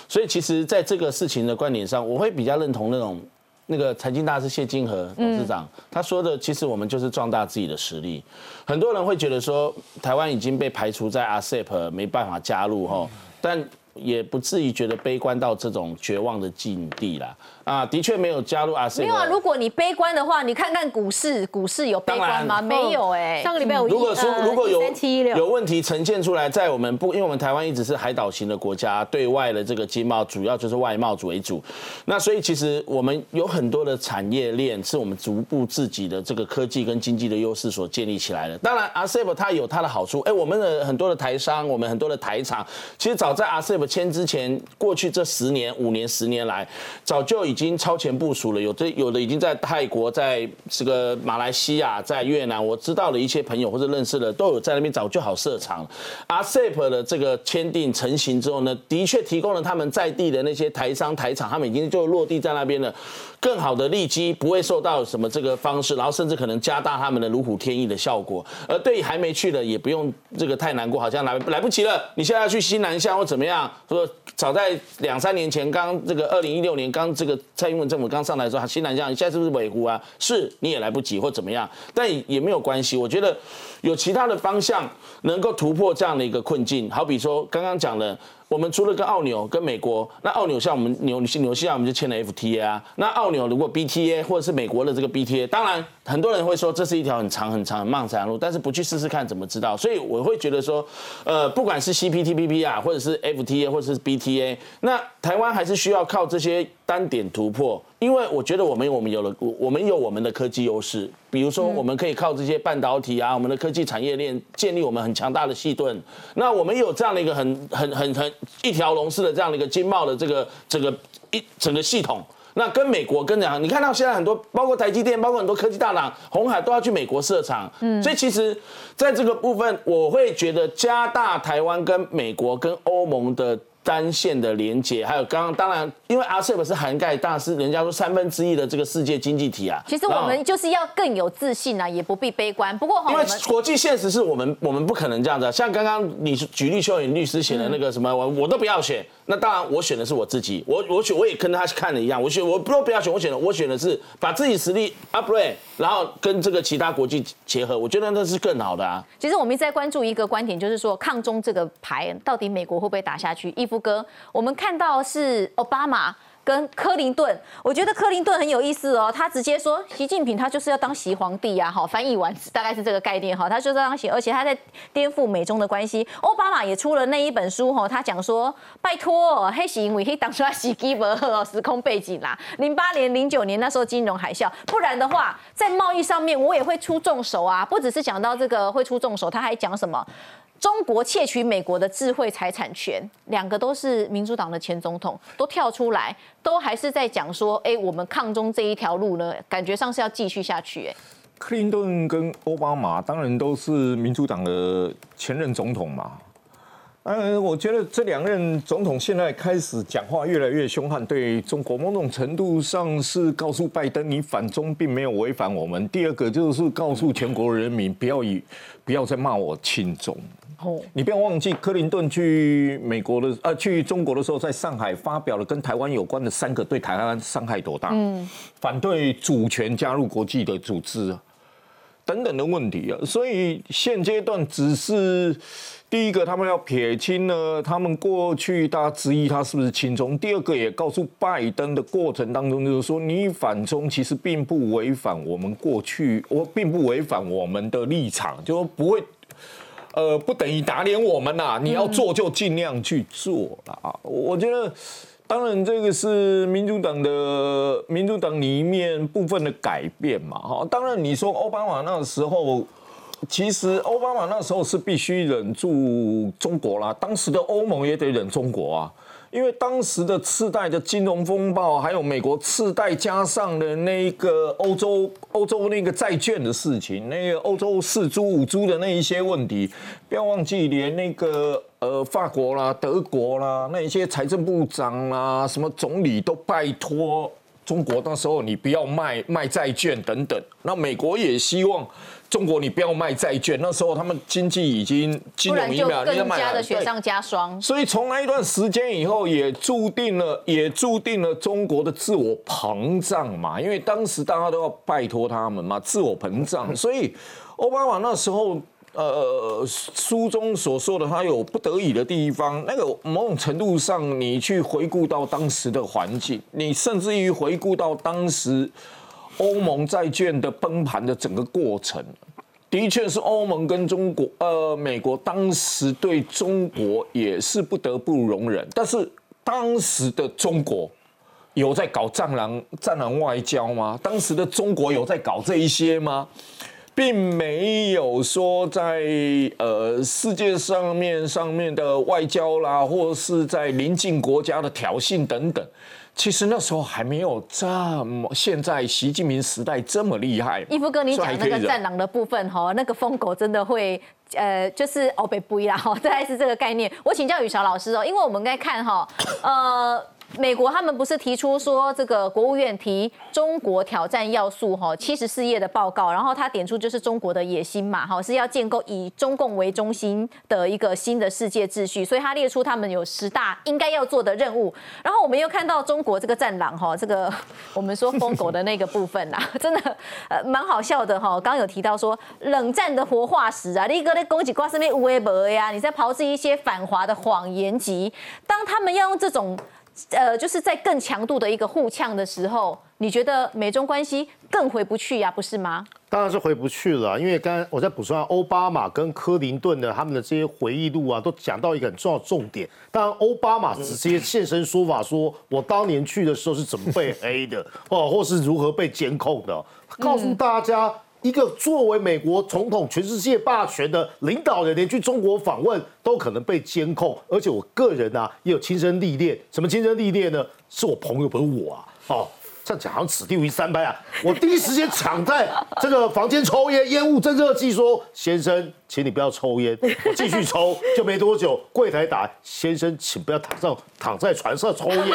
所以，其实在这个事情的观点上，我会比较认同那种那个财经大师谢金河董事长他说的，其实我们就是壮大自己的实力。很多人会觉得说，台湾已经被排除在 ASEP 没办法加入哈，但也不至于觉得悲观到这种绝望的境地啦。啊，的确没有加入 RCEP。没有啊，如果你悲观的话，你看看股市，股市有悲观吗？没有哎。上个礼拜有如果说如果有有问题呈现出来，在我们不，因为我们台湾一直是海岛型的国家，对外的这个经贸主要就是外贸为主。那所以其实我们有很多的产业链是我们逐步自己的这个科技跟经济的优势所建立起来的。当然 RCEP 它有它的好处，哎，我们的很多的台商，我们很多的台厂，其实早在 RCEP 签之前，过去这十年、五年、十年来，早就已经超前部署了。有这有的已经在泰国，在这个马来西亚，在越南，我知道的一些朋友或者认识的，都有在那边早就好设厂。RCEP 的这个签订成型之后呢，的确提供了他们在地的那些台商台厂，他们已经就落地在那边了，更好的利基，不会受到什么这个方式，然后甚至可能加大他们的如虎添翼的效果。而对于还没去的，也不用这个太难过，好像来来不及了，你现在要去西南向或怎么样，说早在两三年前，刚这个二零一六年刚这个蔡英文政府刚上来的时候，新南向现在是不是尾湖啊？是你也来不及或怎么样，但也没有关系。我觉得有其他的方向能够突破这样的一个困境，好比说刚刚讲的。我们除了跟澳纽、跟美国，那澳纽像我们纽纽西兰，我们就签了 FTA 啊。那澳纽如果 BTA 或者是美国的这个 BTA，当然很多人会说这是一条很长很长很漫长的路，但是不去试试看怎么知道？所以我会觉得说，呃，不管是 CPTPP 啊，或者是 FTA 或者是 BTA，那台湾还是需要靠这些单点突破。因为我觉得我们我们有了我们有我们的科技优势，比如说我们可以靠这些半导体啊，我们的科技产业链建立我们很强大的细盾。那我们有这样的一个很很很很一条龙式的这样的一个经贸的这个这个一整个系统。那跟美国跟讲，你看到现在很多包括台积电，包括很多科技大厂，红海都要去美国设厂。嗯，所以其实在这个部分，我会觉得加大台湾跟美国跟欧盟的。单线的连接，还有刚刚当然，因为 RCEP 是涵盖大是人家说三分之一的这个世界经济体啊。其实我们就是要更有自信啊，也不必悲观。不过因为国际现实是我们我们不可能这样子，像刚刚你举例秀颖律师写的那个什么，我我都不要选。那当然我选的是我自己，我我选我也跟他看的一样，我选我不不要选，我选的我选的是把自己实力 upgrade，然后跟这个其他国际结合，我觉得那是更好的啊。其实我们一直在关注一个观点，就是说抗中这个牌到底美国会不会打下去？一夫哥，我们看到是奥巴马。跟克林顿，我觉得克林顿很有意思哦，他直接说习近平他就是要当习皇帝呀，好，翻译完大概是这个概念哈，他就是当习，而且他在颠覆美中的关系。奥巴马也出了那一本书哈，他讲说拜托，黑行为可以挡出来洗基伯赫时空背景啦，零八年、零九年那时候金融海啸，不然的话在贸易上面我也会出重手啊，不只是讲到这个会出重手，他还讲什么？中国窃取美国的智慧财产权，两个都是民主党的前总统都跳出来，都还是在讲说，哎，我们抗中这一条路呢，感觉上是要继续下去。哎，克林顿跟奥巴马当然都是民主党的前任总统嘛。嗯，我觉得这两任总统现在开始讲话越来越凶悍，对中国某种程度上是告诉拜登，你反中并没有违反我们。第二个就是告诉全国人民，不要以不要再骂我亲中。哦，你不要忘记，克林顿去美国的呃去中国的时候，在上海发表了跟台湾有关的三个对台湾伤害多大，嗯，反对主权加入国际的组织啊等等的问题啊。所以现阶段只是。第一个，他们要撇清了他们过去大家质疑他是不是亲中；第二个，也告诉拜登的过程当中，就是说你反中其实并不违反我们过去，我并不违反我们的立场，就不会，呃，不等于打脸我们呐。你要做就尽量去做啦啊！我觉得，当然这个是民主党的民主党里面部分的改变嘛。哈，当然你说奥巴马那个时候。其实奥巴马那时候是必须忍住中国啦，当时的欧盟也得忍中国啊，因为当时的次贷的金融风暴，还有美国次贷加上的那个欧洲欧洲那个债券的事情，那个欧洲四租五租的那一些问题，不要忘记连那个呃法国啦、德国啦那一些财政部长啦、什么总理都拜托中国，那时候你不要卖卖债券等等，那美国也希望。中国，你不要卖债券。那时候他们经济已经金融疫苗，更加的雪上加霜。所以从那一段时间以后，也注定了，也注定了中国的自我膨胀嘛。因为当时大家都要拜托他们嘛，自我膨胀。所以奥巴马那时候，呃，书中所说的他有不得已的地方，那个某种程度上，你去回顾到当时的环境，你甚至于回顾到当时。欧盟债券的崩盘的整个过程，的确是欧盟跟中国、呃美国当时对中国也是不得不容忍。但是当时的中国有在搞战狼战狼外交吗？当时的中国有在搞这一些吗？并没有说在呃世界上面上面的外交啦，或是在邻近国家的挑衅等等。其实那时候还没有这么现在习近平时代这么厉害。伊夫哥，你讲那个战狼的部分哈，那个疯狗真的会呃，就是哦被不啦哈，大概是这个概念。我请教雨潮老师哦，因为我们在看哈，呃，美国他们不是提出说这个国务院提中国挑战要素哈，七十四页的报告，然后他点出就是中国的野心嘛，哈是要建构以中共为中心的一个新的世界秩序，所以他列出他们有十大应该要做的任务。然后我们又看到中国这个战狼哈，这个我们说疯狗的那个部分呐，真的呃蛮好笑的哈。刚有提到说冷战的活化石啊，立哥在攻击瓜身边无为博呀，你在炮制一些反华的谎言集，当他们要用这种。呃，就是在更强度的一个互呛的时候，你觉得美中关系更回不去呀，不是吗？当然是回不去了，因为刚才我在补充下，奥巴马跟克林顿的他们的这些回忆录啊，都讲到一个很重要的重点。当然，奥巴马直接现身说法，说我当年去的时候是怎么被黑的，哦，或是如何被监控的，告诉大家。一个作为美国总统、全世界霸权的领导人，连去中国访问都可能被监控，而且我个人啊也有亲身历练。什么亲身历练呢？是我朋友，不是我啊！哦。这样讲好像此地无银三百啊！我第一时间抢在这个房间抽烟，烟雾侦测器说：“先生，请你不要抽烟。”我继续抽，就没多久，柜台打：“先生，请不要躺上躺在床上抽烟。”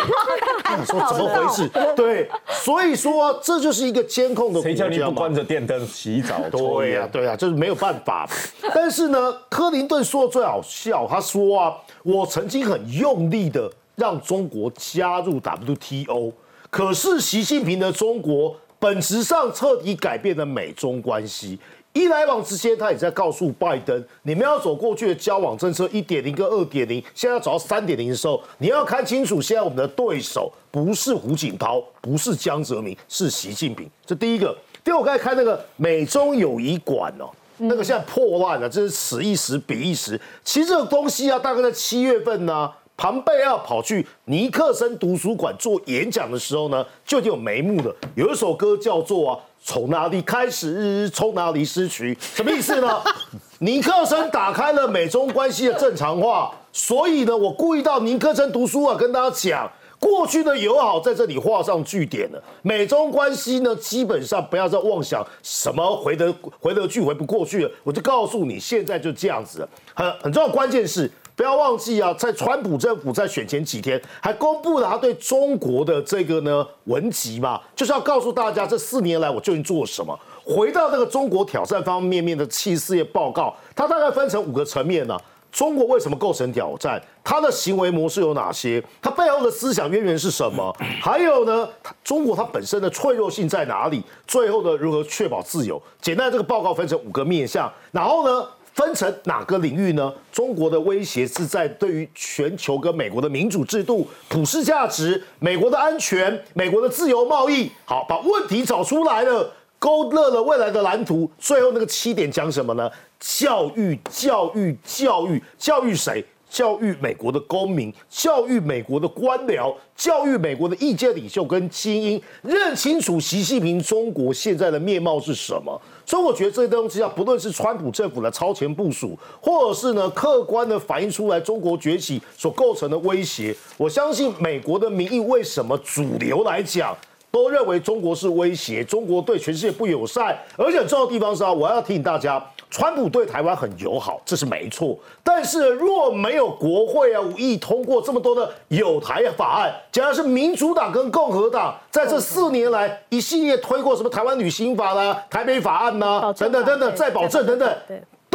你说怎么回事？对，所以说这就是一个监控的。谁叫你不关着电灯洗澡？对呀，对呀，就是没有办法。但是呢，克林顿说的最好笑，他说啊：“我曾经很用力的让中国加入 WTO。”可是习近平的中国本质上彻底改变了美中关系，一来往之间，他也在告诉拜登，你们要走过去的交往政策一点零跟二点零，现在要走到三点零的时候，你要看清楚，现在我们的对手不是胡锦涛，不是江泽民，是习近平。这第一个。第二，我刚才看那个美中友谊馆哦，那个现在破烂了，这是此一时彼一时。其实这个东西啊，大概在七月份呢。庞贝奥跑去尼克森图书馆做演讲的时候呢，就已经有眉目了。有一首歌叫做啊，从哪里开始，从哪里失去，什么意思呢？尼克森打开了美中关系的正常化，所以呢，我故意到尼克森图书馆跟大家讲，过去的友好在这里画上句点了。美中关系呢，基本上不要再妄想什么回得回得去回不过去了。我就告诉你，现在就这样子了。很很重要，关键是。不要忘记啊，在川普政府在选前几天还公布了他对中国的这个呢文集嘛，就是要告诉大家这四年来我究竟做了什么。回到这个中国挑战方方面面的七事业报告，它大概分成五个层面呢。中国为什么构成挑战？它的行为模式有哪些？它背后的思想渊源是什么？还有呢，中国它本身的脆弱性在哪里？最后呢，如何确保自由？简单，这个报告分成五个面向，然后呢？分成哪个领域呢？中国的威胁是在对于全球跟美国的民主制度、普世价值、美国的安全、美国的自由贸易。好，把问题找出来了，勾勒了未来的蓝图。最后那个七点讲什么呢？教育，教育，教育，教育谁？教育美国的公民，教育美国的官僚，教育美国的意见领袖跟精英，认清楚习近平中国现在的面貌是什么。所以我觉得这些东西啊，不论是川普政府的超前部署，或者是呢客观的反映出来中国崛起所构成的威胁，我相信美国的民意为什么主流来讲都认为中国是威胁，中国对全世界不友善，而且重要的地方是啊，我要提醒大家。川普对台湾很友好，这是没错。但是若没有国会啊，无意通过这么多的有台法案，假如是民主党跟共和党在这四年来一系列推过什么台湾旅行法啦、台北法案呐，等等等等，再保证等等。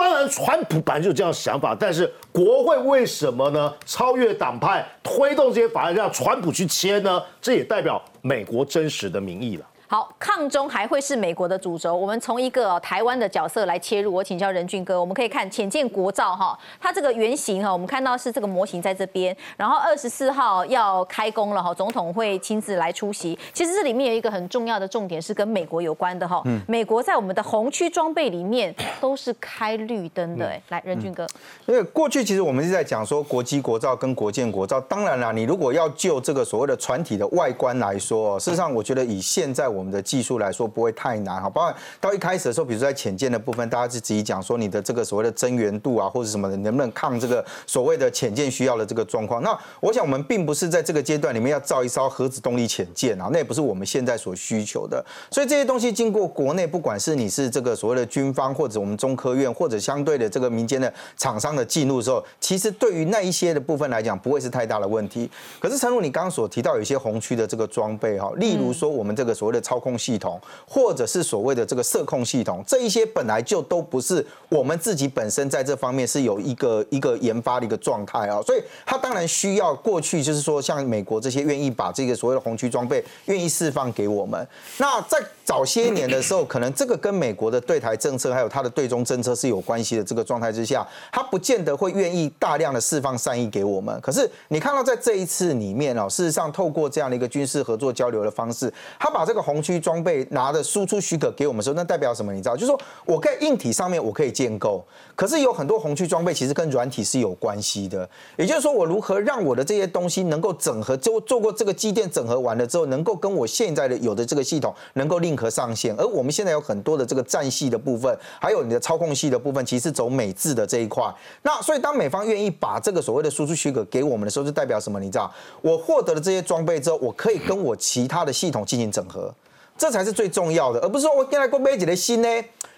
当然川普本来就有这样想法，但是国会为什么呢？超越党派推动这些法案，让川普去签呢？这也代表美国真实的民意了。好，抗中还会是美国的主轴。我们从一个台湾的角色来切入。我请教任俊哥，我们可以看浅见国造哈，它这个原型哈，我们看到是这个模型在这边。然后二十四号要开工了哈，总统会亲自来出席。其实这里面有一个很重要的重点是跟美国有关的哈。美国在我们的红区装备里面都是开绿灯的。哎，来任俊哥，因为过去其实我们是在讲说国机国造跟国建国造。当然啦，你如果要就这个所谓的船体的外观来说，事实上我觉得以现在我我们的技术来说不会太难哈。包括到一开始的时候，比如说在潜舰的部分，大家就自己讲说你的这个所谓的增援度啊，或者什么的，能不能抗这个所谓的潜舰需要的这个状况？那我想我们并不是在这个阶段里面要造一艘核子动力潜舰啊，那也不是我们现在所需求的。所以这些东西经过国内，不管是你是这个所谓的军方，或者我们中科院，或者相对的这个民间的厂商的进入的时候，其实对于那一些的部分来讲，不会是太大的问题。可是，陈如你刚刚所提到，有一些红区的这个装备哈，例如说我们这个所谓的操控系统，或者是所谓的这个射控系统，这一些本来就都不是我们自己本身在这方面是有一个一个研发的一个状态啊，所以它当然需要过去就是说像美国这些愿意把这个所谓的红区装备愿意释放给我们。那在早些年的时候，可能这个跟美国的对台政策还有它的对中政策是有关系的。这个状态之下，它不见得会愿意大量的释放善意给我们。可是你看到在这一次里面哦，事实上透过这样的一个军事合作交流的方式，他把这个红红区装备拿的输出许可给我们的时候，那代表什么？你知道，就是说我在硬体上面我可以建构，可是有很多红区装备其实跟软体是有关系的。也就是说，我如何让我的这些东西能够整合，就做过这个机电整合完了之后，能够跟我现在的有的这个系统能够令和上线。而我们现在有很多的这个战系的部分，还有你的操控系的部分，其实走美制的这一块。那所以当美方愿意把这个所谓的输出许可给我们的时候，就代表什么？你知道，我获得了这些装备之后，我可以跟我其他的系统进行整合，这才是最重要的，而不是说我进来过买几的心呢？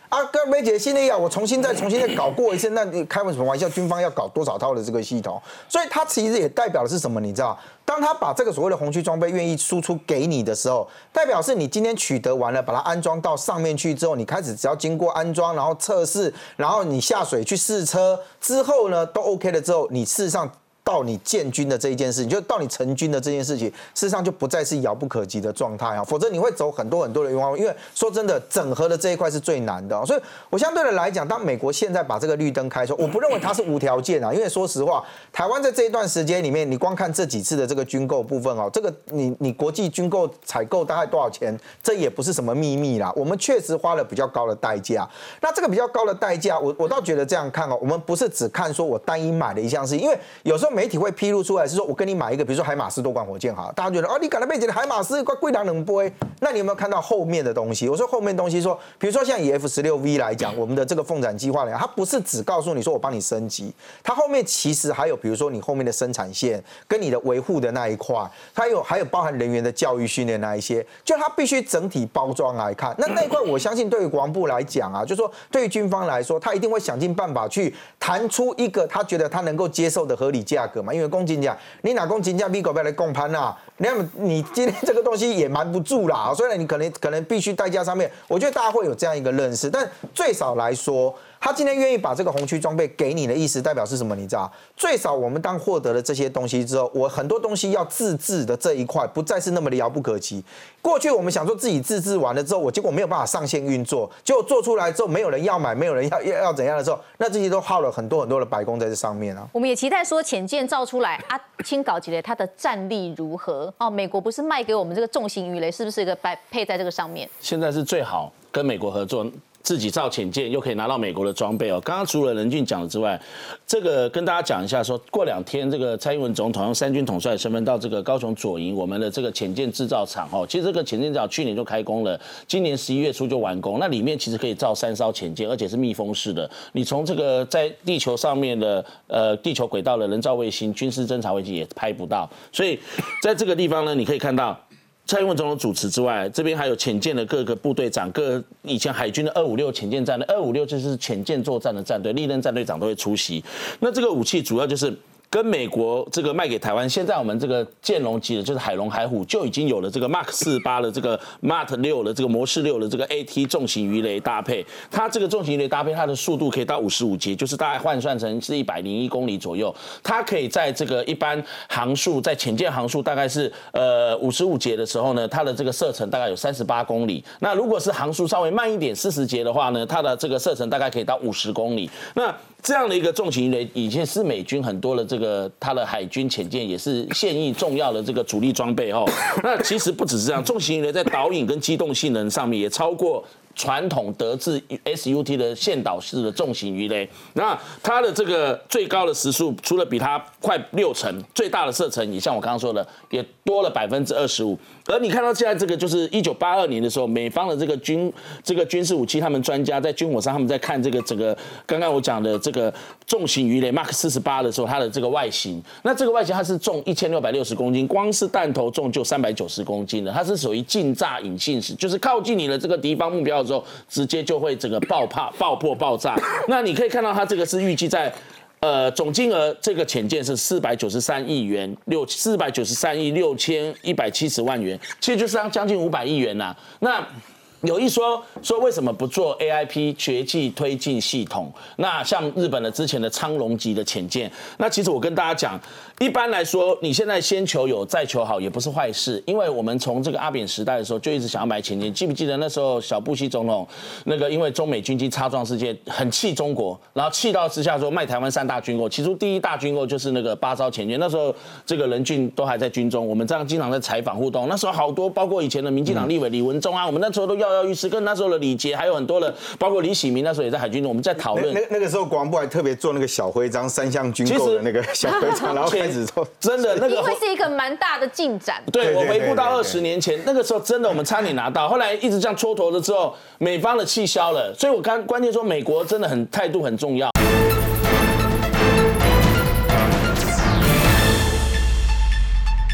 啊，跟梅姐新的要我重新再重新再搞过一次，那你开什么玩笑？军方要搞多少套的这个系统？所以它其实也代表的是什么？你知道，当他把这个所谓的红区装备愿意输出给你的时候，代表是你今天取得完了，把它安装到上面去之后，你开始只要经过安装，然后测试，然后你下水去试车之后呢，都 OK 了之后，你事实上。到你建军的这一件事情，就到你成军的这件事情，事实上就不再是遥不可及的状态啊，否则你会走很多很多的冤枉路。因为说真的，整合的这一块是最难的，所以我相对的来讲，当美国现在把这个绿灯开出，我不认为它是无条件啊，因为说实话，台湾在这一段时间里面，你光看这几次的这个军购部分哦，这个你你国际军购采购大概多少钱，这也不是什么秘密啦，我们确实花了比较高的代价。那这个比较高的代价，我我倒觉得这样看哦，我们不是只看说我单一买的一项事，因为有时候。媒体会披露出来是说，我跟你买一个，比如说海马斯多管火箭哈，大家觉得哦，你赶了背景的海马斯怪贵两冷波，那你有没有看到后面的东西？我说后面东西说，比如说像以 F 十六 V 来讲，我们的这个凤展计划呢，它不是只告诉你说我帮你升级，它后面其实还有比如说你后面的生产线跟你的维护的那一块，它有还有包含人员的教育训练那一些，就它必须整体包装来看。那那一块我相信对于国防部来讲啊，就说对于军方来说，他一定会想尽办法去谈出一个他觉得他能够接受的合理价。价格嘛，因为公斤价，你拿公斤价比狗不要来共攀啊？那么你今天这个东西也瞒不住啦。虽然你可能可能必须代价上面，我觉得大家会有这样一个认识，但最少来说。他今天愿意把这个红区装备给你的意思，代表是什么？你知道？最少我们当获得了这些东西之后，我很多东西要自制的这一块，不再是那么的遥不可及。过去我们想说自己自制完了之后，我结果没有办法上线运作，结果做出来之后没有人要买，没有人要要要怎样的时候，那这些都耗了很多很多的白工在这上面啊。我们也期待说浅舰造出来啊，清搞起来它的战力如何？哦，美国不是卖给我们这个重型鱼雷，是不是一个白配在这个上面？现在是最好跟美国合作。自己造潜舰又可以拿到美国的装备哦。刚刚除了任俊讲的之外，这个跟大家讲一下，说过两天这个蔡英文总统用三军统帅的身份到这个高雄左营我们的这个潜舰制造厂哦。其实这个潜舰厂去年就开工了，今年十一月初就完工。那里面其实可以造三艘潜舰，而且是密封式的。你从这个在地球上面的呃地球轨道的人造卫星、军事侦察卫星也拍不到。所以在这个地方呢，你可以看到。蔡英文总统主持之外，这边还有潜舰的各个部队长，各以前海军的二五六潜舰战的，二五六就是潜舰作战的战队，历任战队长都会出席。那这个武器主要就是。跟美国这个卖给台湾，现在我们这个建龙级的，就是海龙海虎就已经有了这个 Mark 四八的这个 Mark 六的这个模式六的这个 AT 重型鱼雷搭配，它这个重型鱼雷搭配，它的速度可以到五十五节，就是大概换算成是一百零一公里左右。它可以在这个一般航速，在潜舰航速大概是呃五十五节的时候呢，它的这个射程大概有三十八公里。那如果是航速稍微慢一点，四十节的话呢，它的这个射程大概可以到五十公里。那这样的一个重型鱼雷，以前是美军很多的这个它的海军潜舰也是现役重要的这个主力装备哦。那其实不只是这样，重型鱼雷在导引跟机动性能上面也超过。传统德制 SUT 的线导式的重型鱼雷。那它的这个最高的时速，除了比它快六成，最大的射程也像我刚刚说的，也多了百分之二十五。而你看到现在这个，就是一九八二年的时候，美方的这个军这个军事武器，他们专家在军火商他们在看这个整个刚刚我讲的这个重型鱼雷 Mark 四十八的时候，它的这个外形，那这个外形它是重一千六百六十公斤，光是弹头重就三百九十公斤的，它是属于近炸引信式，就是靠近你的这个敌方目标的时候，直接就会整个爆破、爆破、爆炸。那你可以看到它这个是预计在。呃，总金额这个潜舰是四百九十三亿元，六四百九十三亿六千一百七十万元，其实就是将将近五百亿元呐、那有一说说为什么不做 AIP 绝技推进系统？那像日本的之前的苍龙级的潜舰，那其实我跟大家讲，一般来说，你现在先求有再求好也不是坏事，因为我们从这个阿扁时代的时候就一直想要买潜舰，记不记得那时候小布希总统那个因为中美军机擦撞事件很气中国，然后气到之下说卖台湾三大军购，其中第一大军购就是那个八艘潜舰，那时候这个任俊都还在军中，我们这样经常在采访互动，那时候好多包括以前的民进党立委李文忠啊，我们那时候都要跃跃欲试，跟那时候的李杰还有很多人，包括李喜明那时候也在海军，我们在讨论那那个时候广播还特别做那个小徽章，三项军购的那个小徽章，然后开始做。真的那个因为是一个蛮大的进展。对我回顾到二十年前，那个时候真的我们差点拿到，后来一直这样蹉跎了之后，美方的气消了，所以我刚关键说美国真的很态度很重要。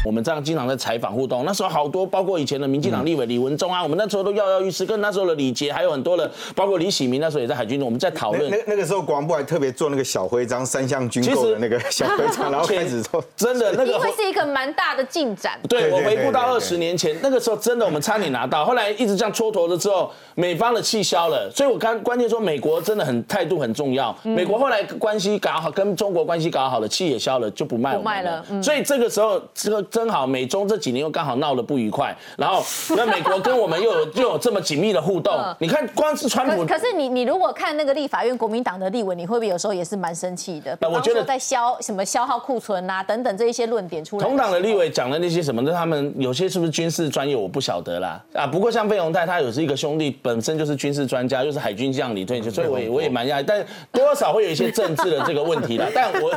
我们这样经常在采访互动，那时候好多包括以前的民进党立委李文忠啊，我们那时候都跃跃欲试，跟那时候的李杰还有很多的，包括李喜明那时候也在海军中，我们在讨论那那那个时候国防部还特别做那个小徽章，三项军购的那个小徽章，然后开始做。真的那个因为是一个蛮大的进展。对我回顾到二十年前，那个时候真的我们差点拿到，后来一直这样蹉跎了之后，美方的气消了，所以我刚关键说美国真的很态度很重要。美国后来关系搞好，跟中国关系搞好了，气也消了，就不卖我们不卖了嗯所以这个时候这个正好美中这几年又刚好闹得不愉快，然后 那美国跟我们又有又有这么紧密的互动嗯，你看光是川普可可是你你如果看那个立法院国民党的立委，你会不会有时候也是蛮生气的？我觉得在消什么消耗库存啊等等这一些论点出来。同党的立委讲的那些什么那，他们有些是不是军事专业，我不晓得啦。啊，不过像费鸿泰，他有是一个兄弟，本身就是军事专家，又是海军将领退休，所以我也我也蛮讶异，但多少会有一些政治的这个问题啦。但我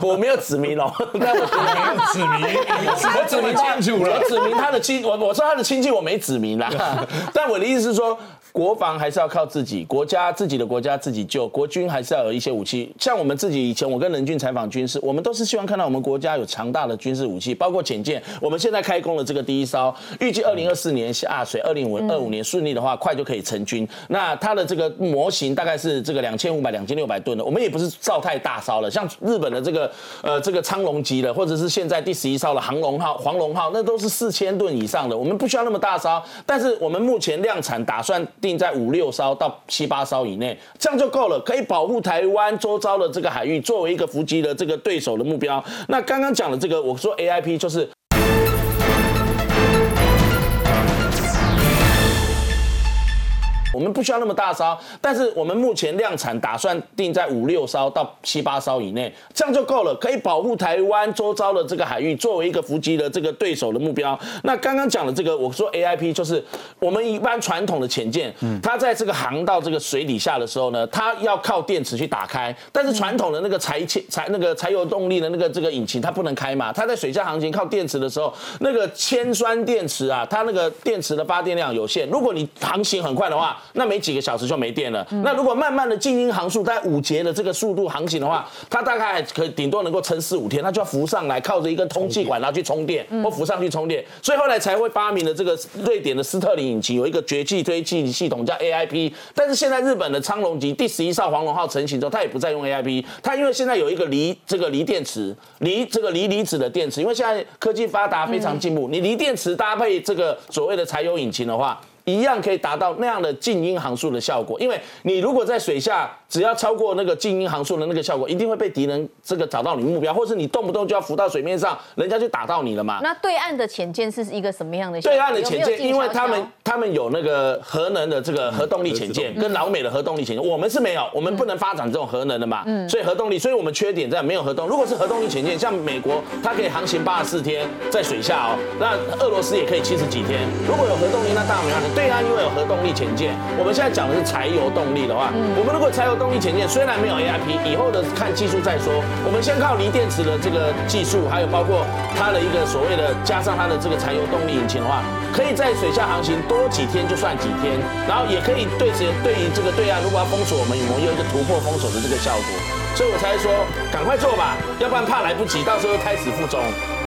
我没有指名哦，但我没有指明，我指明他清楚了我指明他的亲，我我说他的亲戚我没指明啦，但我的意思是说。国防还是要靠自己，国家自己的国家自己救，国军还是要有一些武器。像我们自己以前，我跟任俊采访军事，我们都是希望看到我们国家有强大的军事武器，包括潜舰。我们现在开工了这个第一艘，预计二零二四年下水，二零五二五年顺利的话，快就可以成军。那它的这个模型大概是这个两千五百、两千六百吨的，我们也不是造太大艘了，像日本的这个呃这个苍龙级的，或者是现在第十一艘的航龙号、黄龙号，那都是四千吨以上的，我们不需要那么大艘，但是我们目前量产打算定在五六艘到七八艘以内，这样就够了，可以保护台湾周遭的这个海域，作为一个伏击的这个对手的目标。那刚刚讲的这个，我说 AIP 就是。我们不需要那么大艘，但是我们目前量产打算定在五六艘到七八艘以内，这样就够了，可以保护台湾周遭的这个海域，作为一个伏击的这个对手的目标。那刚刚讲的这个，我说 AIP 就是我们一般传统的潜舰，它在这个航道这个水底下的时候呢，它要靠电池去打开，但是传统的那个柴气柴那个柴油动力的那个这个引擎它不能开嘛，它在水下航行靠电池的时候，那个铅酸电池啊，它那个电池的发电量有限，如果你航行很快的话，那没几个小时就没电了。那如果慢慢的静音航速，大概五节的这个速度航行的话，它大概可以顶多能够撑四五天，它就要浮上来，靠着一根通气管然后去充电，或浮上去充电。所以后来才会发明了这个瑞典的斯特林引擎，有一个绝技推进系统叫 AIP。但是现在日本的苍龙级第十一艘黄龙号成型之后，它也不再用 AIP，它因为现在有一个锂这个锂电池，锂这个锂离子的电池，因为现在科技发达非常进步，你锂电池搭配这个所谓的柴油引擎的话。一样可以达到那样的静音航速的效果，因为你如果在水下只要超过那个静音航速的那个效果，一定会被敌人这个找到你目标，或是你动不动就要浮到水面上，人家就打到你了嘛。那对岸的潜舰是一个什么样的？对岸的潜舰，因为他们他们有那个核能的这个核动力潜舰，跟老美的核动力潜舰，我们是没有，我们不能发展这种核能的嘛。嗯所以核动力，所以我们缺点在没有核动。如果是核动力潜舰，像美国，它可以航行八十四天在水下哦，那俄罗斯也可以七十几天。如果有核动力，那当然没问题。对岸因为有核动力潜舰，我们现在讲的是柴油动力的话，我们如果柴油动力潜舰虽然没有 AIP，以后的看技术再说。我们先靠锂电池的这个技术，还有包括它的一个所谓的加上它的这个柴油动力引擎的话，可以在水下航行多几天就算几天，然后也可以对这对于这个对岸如果要封锁我们，我们有一个突破封锁的这个效果。所以我才说赶快做吧，要不然怕来不及，到时候胎死腹中。